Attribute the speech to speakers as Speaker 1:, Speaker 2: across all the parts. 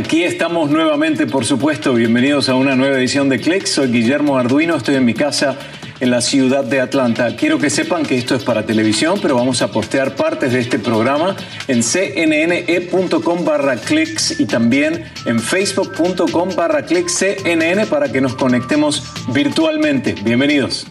Speaker 1: Aquí estamos nuevamente, por supuesto. Bienvenidos a una nueva edición de Click. Soy Guillermo Arduino, estoy en mi casa en la ciudad de Atlanta. Quiero que sepan que esto es para televisión, pero vamos a postear partes de este programa en cnne.com barra clicks y también en facebook.com barra clicks cnn para que nos conectemos virtualmente. Bienvenidos.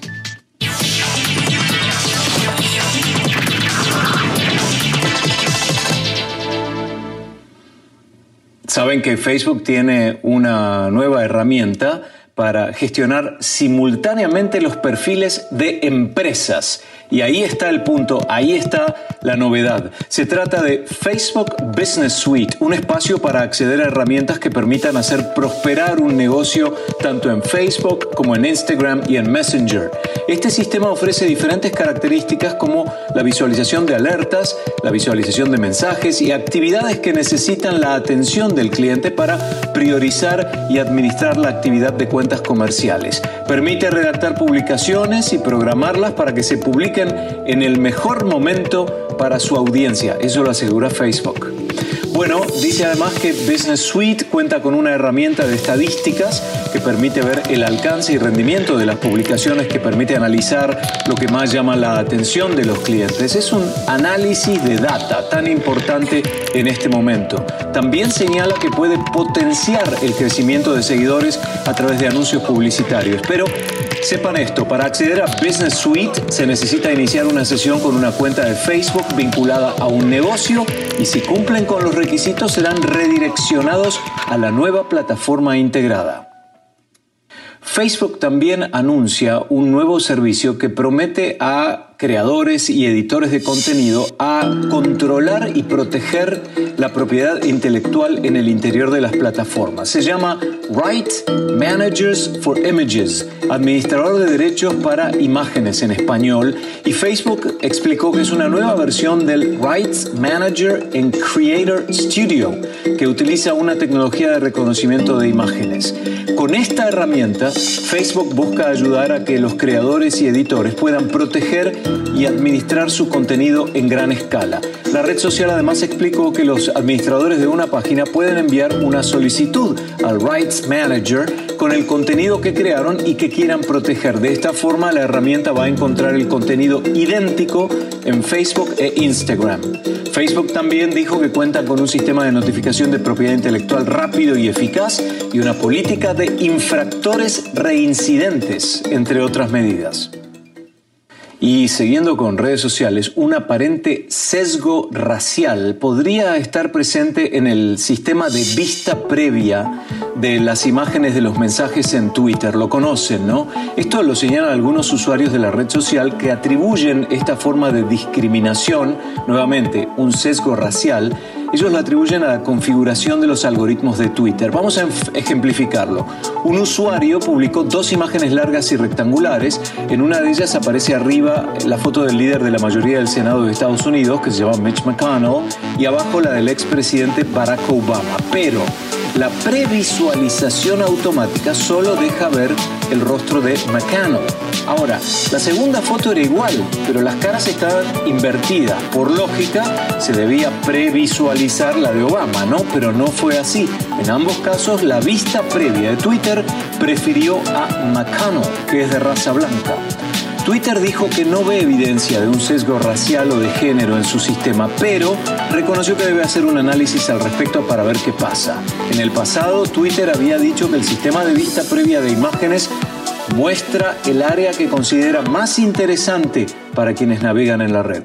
Speaker 1: Saben que Facebook tiene una nueva herramienta para gestionar simultáneamente los perfiles de empresas. Y ahí está el punto, ahí está la novedad. Se trata de Facebook Business Suite, un espacio para acceder a herramientas que permitan hacer prosperar un negocio tanto en Facebook como en Instagram y en Messenger. Este sistema ofrece diferentes características como la visualización de alertas, la visualización de mensajes y actividades que necesitan la atención del cliente para priorizar y administrar la actividad de cuentas comerciales. Permite redactar publicaciones y programarlas para que se publiquen en el mejor momento para su audiencia. Eso lo asegura Facebook. Bueno, dice además que Business Suite cuenta con una herramienta de estadísticas que permite ver el alcance y rendimiento de las publicaciones, que permite analizar lo que más llama la atención de los clientes. Es un análisis de data tan importante en este momento. También señala que puede potenciar el crecimiento de seguidores a través de anuncios publicitarios. Pero Sepan esto, para acceder a Business Suite se necesita iniciar una sesión con una cuenta de Facebook vinculada a un negocio y si cumplen con los requisitos serán redireccionados a la nueva plataforma integrada. Facebook también anuncia un nuevo servicio que promete a creadores y editores de contenido a controlar y proteger la propiedad intelectual en el interior de las plataformas. Se llama Right Managers for Images, administrador de derechos para imágenes en español, y Facebook explicó que es una nueva versión del Rights Manager en Creator Studio, que utiliza una tecnología de reconocimiento de imágenes. Con esta herramienta, Facebook busca ayudar a que los creadores y editores puedan proteger y administrar su contenido en gran escala. La red social además explicó que los administradores de una página pueden enviar una solicitud al Rights Manager con el contenido que crearon y que quieran proteger. De esta forma la herramienta va a encontrar el contenido idéntico en Facebook e Instagram. Facebook también dijo que cuenta con un sistema de notificación de propiedad intelectual rápido y eficaz y una política de infractores reincidentes, entre otras medidas. Y siguiendo con redes sociales, un aparente sesgo racial podría estar presente en el sistema de vista previa de las imágenes de los mensajes en Twitter. Lo conocen, ¿no? Esto lo señalan algunos usuarios de la red social que atribuyen esta forma de discriminación, nuevamente un sesgo racial, ellos lo atribuyen a la configuración de los algoritmos de Twitter. Vamos a ejemplificarlo. Un usuario publicó dos imágenes largas y rectangulares. En una de ellas aparece arriba la foto del líder de la mayoría del Senado de Estados Unidos, que se llama Mitch McConnell, y abajo la del expresidente Barack Obama. Pero la previsualización automática solo deja ver el rostro de McConnell. Ahora, la segunda foto era igual, pero las caras estaban invertidas. Por lógica, se debía previsualizar la de Obama, ¿no? Pero no fue así. En ambos casos, la vista previa de Twitter prefirió a McConnell, que es de raza blanca. Twitter dijo que no ve evidencia de un sesgo racial o de género en su sistema, pero reconoció que debe hacer un análisis al respecto para ver qué pasa. En el pasado, Twitter había dicho que el sistema de vista previa de imágenes muestra el área que considera más interesante para quienes navegan en la red.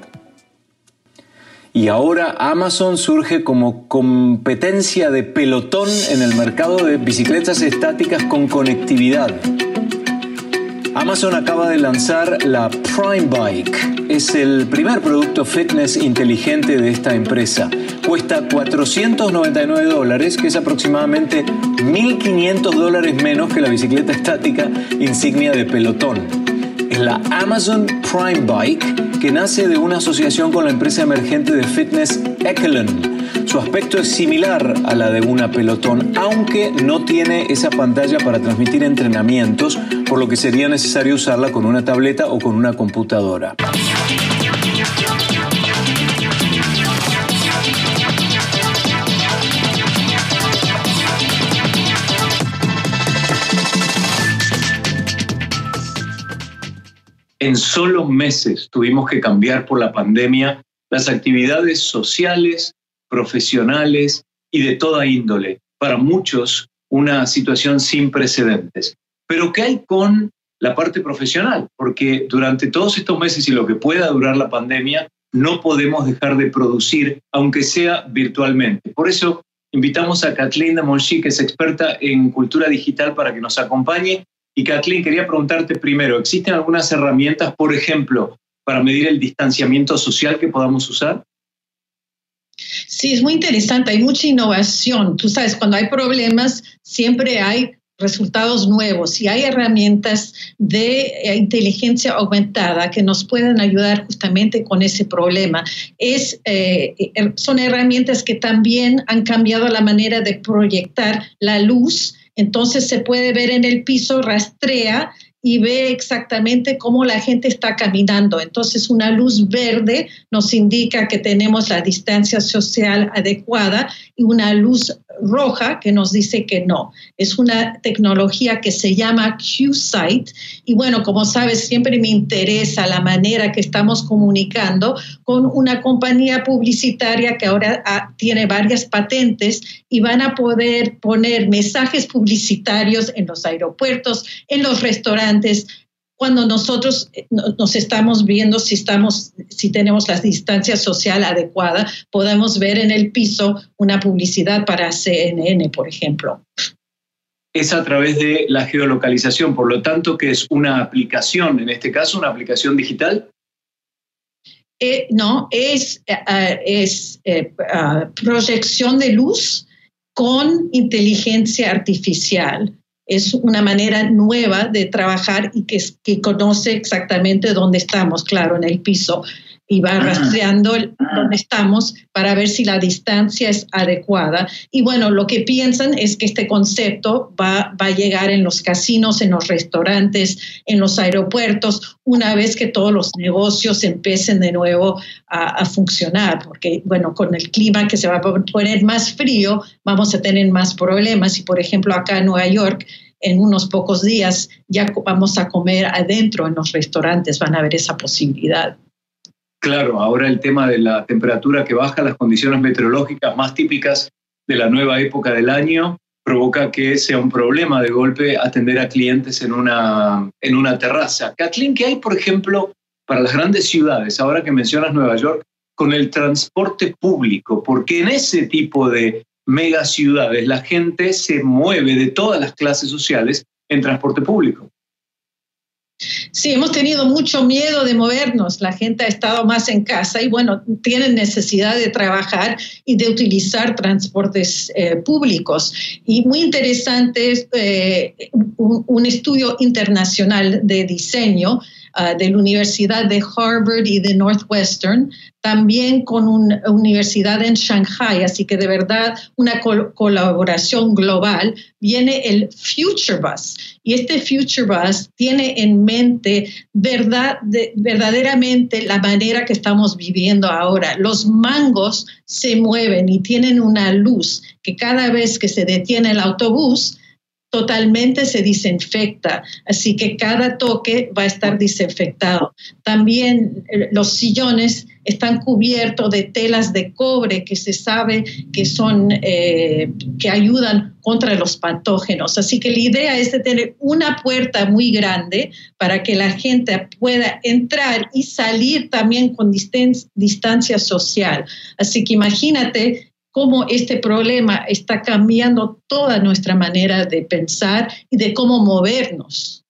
Speaker 1: Y ahora Amazon surge como competencia de pelotón en el mercado de bicicletas estáticas con conectividad. Amazon acaba de lanzar la Prime Bike. Es el primer producto fitness inteligente de esta empresa. Cuesta 499 dólares, que es aproximadamente 1.500 dólares menos que la bicicleta estática insignia de pelotón. Es la Amazon Prime Bike que nace de una asociación con la empresa emergente de fitness Echelon su aspecto es similar a la de una pelotón, aunque no tiene esa pantalla para transmitir entrenamientos, por lo que sería necesario usarla con una tableta o con una computadora. En solo meses tuvimos que cambiar por la pandemia las actividades sociales, profesionales y de toda índole. Para muchos, una situación sin precedentes. Pero ¿qué hay con la parte profesional? Porque durante todos estos meses y lo que pueda durar la pandemia, no podemos dejar de producir, aunque sea virtualmente. Por eso invitamos a Kathleen de Monchi, que es experta en cultura digital, para que nos acompañe. Y Kathleen, quería preguntarte primero, ¿existen algunas herramientas, por ejemplo, para medir el distanciamiento social que podamos usar?
Speaker 2: Sí, es muy interesante, hay mucha innovación. Tú sabes, cuando hay problemas, siempre hay resultados nuevos y hay herramientas de eh, inteligencia aumentada que nos pueden ayudar justamente con ese problema. Es, eh, er, son herramientas que también han cambiado la manera de proyectar la luz. Entonces se puede ver en el piso, rastrea y ve exactamente cómo la gente está caminando. Entonces, una luz verde nos indica que tenemos la distancia social adecuada y una luz roja que nos dice que no. Es una tecnología que se llama QSight y bueno, como sabes, siempre me interesa la manera que estamos comunicando con una compañía publicitaria que ahora ah, tiene varias patentes y van a poder poner mensajes publicitarios en los aeropuertos, en los restaurantes, cuando nosotros eh, nos estamos viendo si estamos, si tenemos la distancia social adecuada, podemos ver en el piso una publicidad para CNN, por ejemplo.
Speaker 1: Es a través de la geolocalización, por lo tanto, que es una aplicación, en este caso, una aplicación digital.
Speaker 2: Eh, no, es, eh, es ah, proyección de luz con inteligencia artificial es una manera nueva de trabajar y que, que conoce exactamente dónde estamos, claro, en el piso y va rastreando dónde estamos para ver si la distancia es adecuada. Y bueno, lo que piensan es que este concepto va, va a llegar en los casinos, en los restaurantes, en los aeropuertos, una vez que todos los negocios empiecen de nuevo a, a funcionar, porque bueno, con el clima que se va a poner más frío, vamos a tener más problemas. Y por ejemplo, acá en Nueva York, en unos pocos días ya vamos a comer adentro en los restaurantes, van a ver esa posibilidad.
Speaker 1: Claro, ahora el tema de la temperatura que baja, las condiciones meteorológicas más típicas de la nueva época del año, provoca que sea un problema de golpe atender a clientes en una, en una terraza. Kathleen, ¿qué hay, por ejemplo, para las grandes ciudades, ahora que mencionas Nueva York, con el transporte público? Porque en ese tipo de megaciudades la gente se mueve de todas las clases sociales en transporte público.
Speaker 2: Sí, hemos tenido mucho miedo de movernos. La gente ha estado más en casa y bueno, tienen necesidad de trabajar y de utilizar transportes eh, públicos. Y muy interesante es eh, un, estudio internacional de diseño uh, de la Universidad de Harvard y de Northwestern también con una universidad en Shanghai, así que de verdad una colaboración global, viene el Future Bus. Y este Future Bus tiene en mente verdad, verdaderamente la manera que estamos viviendo ahora. Los mangos se mueven y tienen una luz que cada vez que se detiene el autobús, totalmente se desinfecta, así que cada toque va a estar desinfectado. También eh, los sillones están cubiertos de telas de cobre que se sabe que son eh, que ayudan contra los patógenos. Así que la idea es de tener una puerta muy grande para que la gente pueda entrar y salir también con distancia social. Así que imagínate cómo este problema está cambiando toda nuestra manera de pensar y de cómo movernos.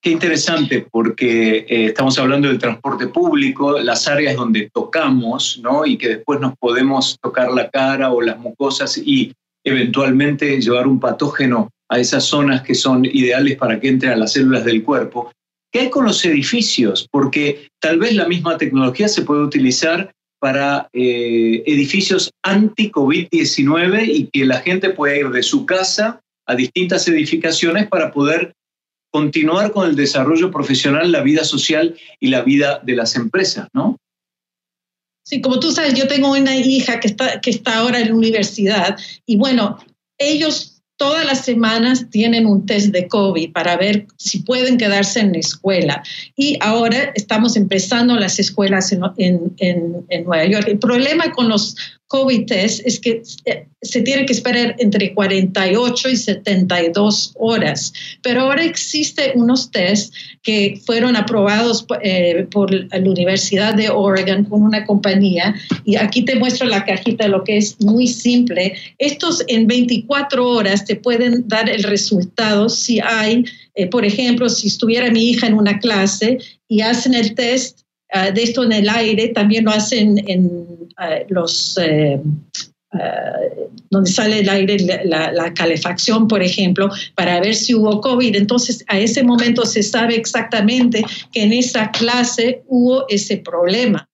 Speaker 1: Qué interesante, porque eh, estamos hablando del transporte público, las áreas donde tocamos, ¿no? Y que después nos podemos tocar la cara o las mucosas y eventualmente llevar un patógeno a esas zonas que son ideales para que entren a las células del cuerpo. ¿Qué hay con los edificios? Porque tal vez la misma tecnología se puede utilizar para eh, edificios anti-COVID-19 y que la gente pueda ir de su casa a distintas edificaciones para poder continuar con el desarrollo profesional, la vida social y la vida de las empresas, ¿no?
Speaker 2: Sí, como tú sabes, yo tengo una hija que está, que está ahora en la universidad y bueno, ellos todas las semanas tienen un test de COVID para ver si pueden quedarse en la escuela. Y ahora estamos empezando las escuelas en, Nueva York. El problema con los COVID test es que eh, se tiene que esperar entre 48 y 72 horas, pero ahora existen unos test que fueron aprobados eh, por la Universidad de Oregon con una compañía y aquí te muestro la cajita, lo que es muy simple. Estos en 24 horas te pueden dar el resultado si hay, eh, por ejemplo, si estuviera mi hija en una clase y hacen el test Ah, de esto en el aire, también lo hacen en ah, los... Eh, ah, donde sale el aire, la, la, calefacción, por ejemplo, para ver si hubo COVID. Entonces, a ese momento se sabe exactamente que en esa clase hubo ese problema.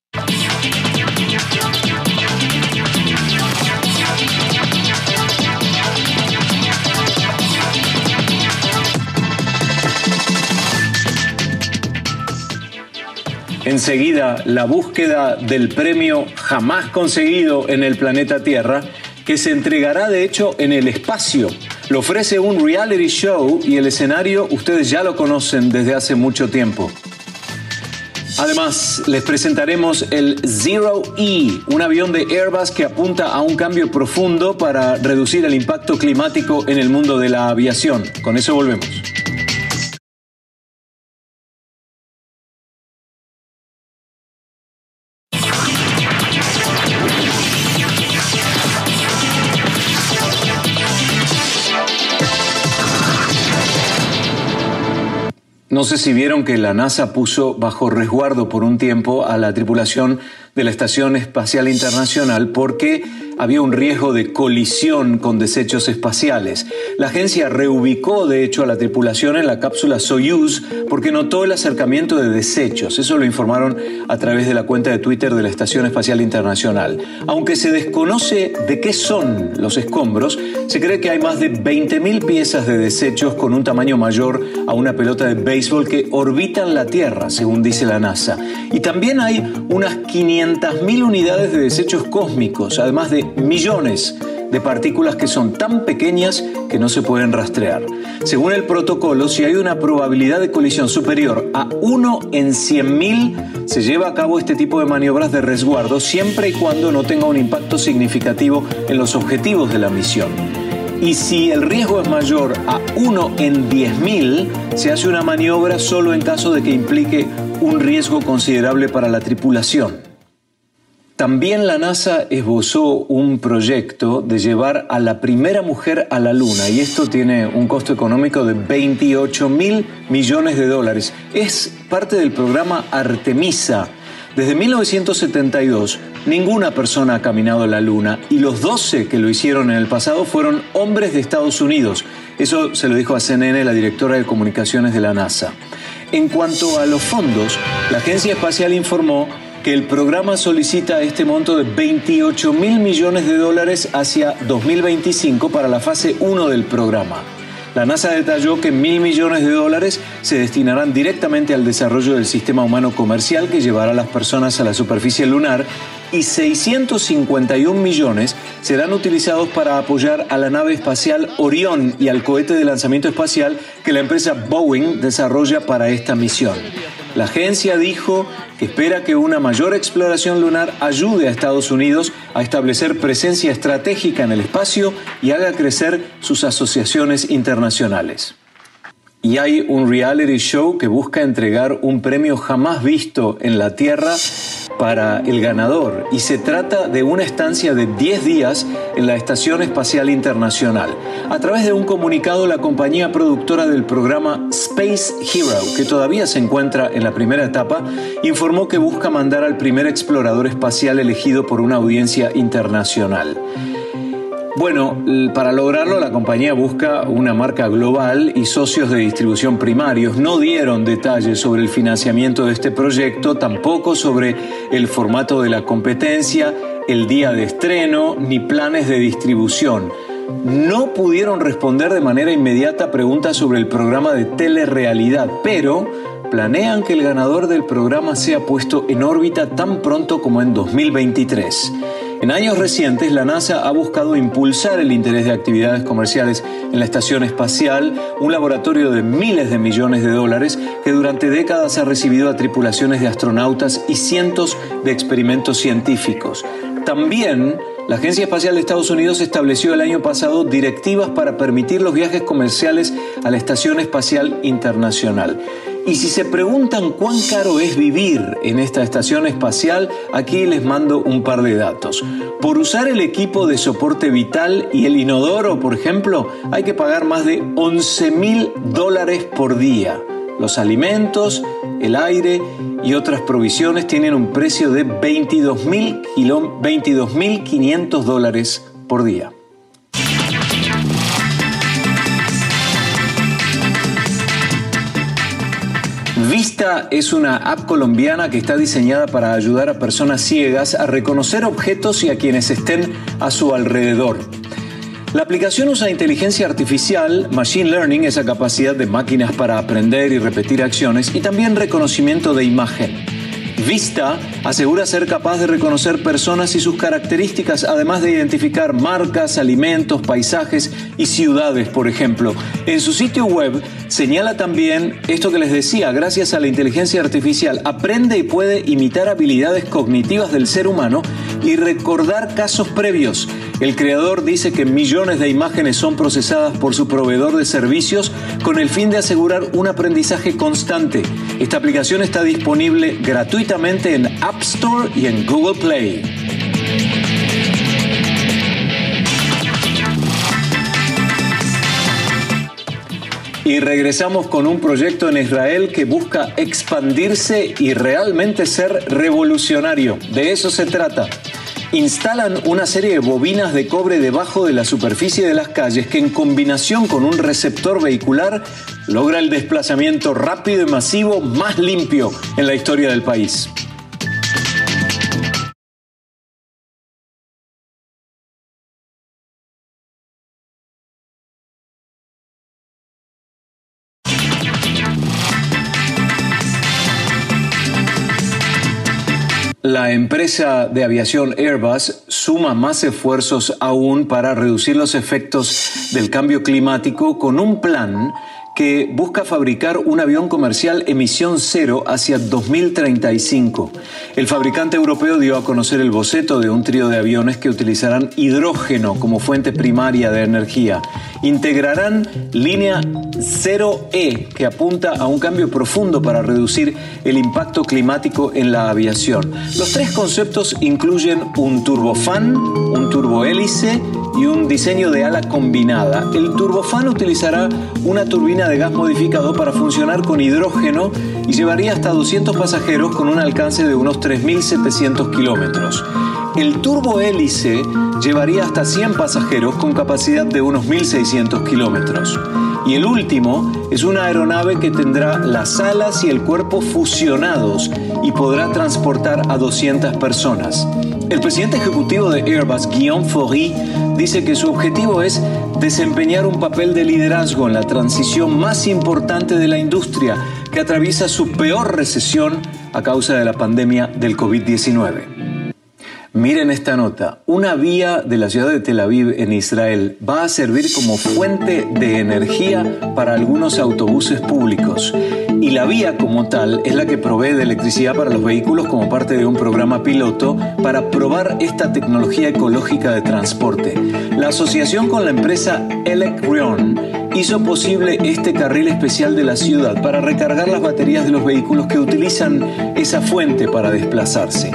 Speaker 1: Enseguida, la búsqueda del premio jamás conseguido en el planeta Tierra, que se entregará de hecho en el espacio. Lo ofrece un reality show y el escenario ustedes ya lo conocen desde hace mucho tiempo. Además, les presentaremos el Zero E, un avión de Airbus que apunta a un cambio profundo para reducir el impacto climático en el mundo de la aviación. Con eso volvemos. No sé si vieron que la NASA puso bajo resguardo por un tiempo a la tripulación de la Estación Espacial Internacional porque había un riesgo de colisión con desechos espaciales. La agencia reubicó, de hecho, a la tripulación en la cápsula Soyuz porque notó el acercamiento de desechos. Eso lo informaron a través de la cuenta de Twitter de la Estación Espacial Internacional. Aunque se desconoce de qué son los escombros, se cree que hay más de 20.000 piezas de desechos con un tamaño mayor a una pelota de béisbol que orbitan la Tierra, según dice la NASA. Y también hay unas 500 500.000 unidades de desechos cósmicos, además de millones de partículas que son tan pequeñas que no se pueden rastrear. Según el protocolo, si hay una probabilidad de colisión superior a 1 en 100.000, se lleva a cabo este tipo de maniobras de resguardo siempre y cuando no tenga un impacto significativo en los objetivos de la misión. Y si el riesgo es mayor a 1 en 10.000, se hace una maniobra solo en caso de que implique un riesgo considerable para la tripulación. También la NASA esbozó un proyecto de llevar a la primera mujer a la Luna y esto tiene un costo económico de 28 mil millones de dólares. Es parte del programa Artemisa. Desde 1972, ninguna persona ha caminado a la Luna y los 12 que lo hicieron en el pasado fueron hombres de Estados Unidos. Eso se lo dijo a CNN la directora de comunicaciones de la NASA. En cuanto a los fondos, la Agencia Espacial informó que el programa solicita este monto de 28 mil millones de dólares hacia 2025 para la fase 1 del programa. La NASA detalló que mil millones de dólares se destinarán directamente al desarrollo del sistema humano comercial que llevará a las personas a la superficie lunar y 651 millones serán utilizados para apoyar a la nave espacial Orión y al cohete de lanzamiento espacial que la empresa Boeing desarrolla para esta misión. La agencia dijo que espera que una mayor exploración lunar ayude a Estados Unidos a establecer presencia estratégica en el espacio y haga crecer sus asociaciones internacionales. Y hay un reality show que busca entregar un premio jamás visto en la Tierra para el ganador y se trata de una estancia de 10 días en la Estación Espacial Internacional. A través de un comunicado, la compañía productora del programa Space Hero, que todavía se encuentra en la primera etapa, informó que busca mandar al primer explorador espacial elegido por una audiencia internacional. Bueno, para lograrlo la compañía busca una marca global y socios de distribución primarios. No dieron detalles sobre el financiamiento de este proyecto, tampoco sobre el formato de la competencia, el día de estreno, ni planes de distribución. No pudieron responder de manera inmediata preguntas sobre el programa de telerrealidad, pero planean que el ganador del programa sea puesto en órbita tan pronto como en 2023. En años recientes, la NASA ha buscado impulsar el interés de actividades comerciales en la Estación Espacial, un laboratorio de miles de millones de dólares que durante décadas ha recibido a tripulaciones de astronautas y cientos de experimentos científicos. También la Agencia Espacial de Estados Unidos estableció el año pasado directivas para permitir los viajes comerciales a la Estación Espacial Internacional. Y si se preguntan cuán caro es vivir en esta estación espacial, aquí les mando un par de datos. Por usar el equipo de soporte vital y el inodoro, por ejemplo, hay que pagar más de 11 mil dólares por día. Los alimentos, el aire y otras provisiones tienen un precio de 22.500 dólares por día. Vista es una app colombiana que está diseñada para ayudar a personas ciegas a reconocer objetos y a quienes estén a su alrededor. La aplicación usa inteligencia artificial, machine learning, esa capacidad de máquinas para aprender y repetir acciones, y también reconocimiento de imagen. Vista asegura ser capaz de reconocer personas y sus características, además de identificar marcas, alimentos, paisajes y ciudades, por ejemplo. En su sitio web señala también esto que les decía, gracias a la inteligencia artificial, aprende y puede imitar habilidades cognitivas del ser humano y recordar casos previos. El creador dice que millones de imágenes son procesadas por su proveedor de servicios con el fin de asegurar un aprendizaje constante. Esta aplicación está disponible gratuitamente en App Store y en Google Play. Y regresamos con un proyecto en Israel que busca expandirse y realmente ser revolucionario. De eso se trata instalan una serie de bobinas de cobre debajo de la superficie de las calles que en combinación con un receptor vehicular logra el desplazamiento rápido y masivo más limpio en la historia del país. La empresa de aviación Airbus suma más esfuerzos aún para reducir los efectos del cambio climático con un plan que busca fabricar un avión comercial emisión cero hacia 2035. El fabricante europeo dio a conocer el boceto de un trío de aviones que utilizarán hidrógeno como fuente primaria de energía. Integrarán línea 0E que apunta a un cambio profundo para reducir el impacto climático en la aviación. Los tres conceptos incluyen un turbofan, un turbohélice y un diseño de ala combinada. El turbofan utilizará una turbina de gas modificado para funcionar con hidrógeno y llevaría hasta 200 pasajeros con un alcance de unos 3.700 kilómetros. El turbohélice llevaría hasta 100 pasajeros con capacidad de unos 1.600 kilómetros. Y el último es una aeronave que tendrá las alas y el cuerpo fusionados y podrá transportar a 200 personas. El presidente ejecutivo de Airbus, Guillaume Faury, dice que su objetivo es desempeñar un papel de liderazgo en la transición más importante de la industria que atraviesa su peor recesión a causa de la pandemia del COVID-19. Miren esta nota. Una vía de la ciudad de Tel Aviv en Israel va a servir como fuente de energía para algunos autobuses públicos. Y la vía como tal es la que provee de electricidad para los vehículos como parte de un programa piloto para probar esta tecnología ecológica de transporte. La asociación con la empresa Electrion hizo posible este carril especial de la ciudad para recargar las baterías de los vehículos que utilizan esa fuente para desplazarse.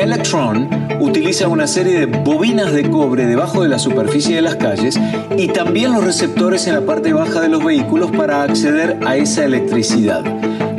Speaker 1: Electron utiliza una serie de bobinas de cobre debajo de la superficie de las calles y también los receptores en la parte baja de los vehículos para acceder a esa electricidad.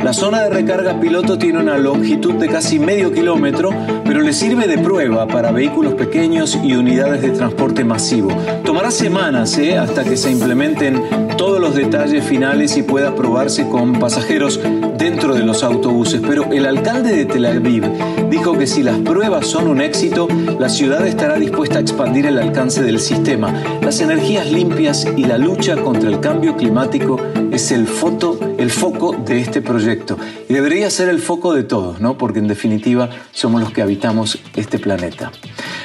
Speaker 1: La zona de recarga piloto tiene una longitud de casi medio kilómetro, pero le sirve de prueba para vehículos pequeños y unidades de transporte masivo. Tomará semanas ¿eh? hasta que se implementen todos los detalles finales y pueda probarse con pasajeros dentro de los autobuses, pero el alcalde de Tel Aviv dijo que si las pruebas son un éxito, la ciudad estará dispuesta a expandir el alcance del sistema. Las energías limpias y la lucha contra el cambio climático es el, foto, el foco de este proyecto. Y debería ser el foco de todos, ¿no? Porque en definitiva somos los que habitamos este planeta.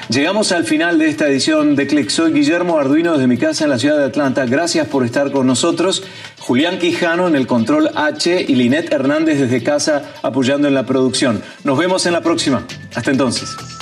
Speaker 1: Llegamos al final de esta edición de Click. Soy Guillermo Arduino desde mi casa en la ciudad de Atlanta. Gracias por estar con nosotros. Julián Quijano en el control H y Linet Hernández desde casa apoyando en la producción. Nos vemos en la próxima. Hasta entonces.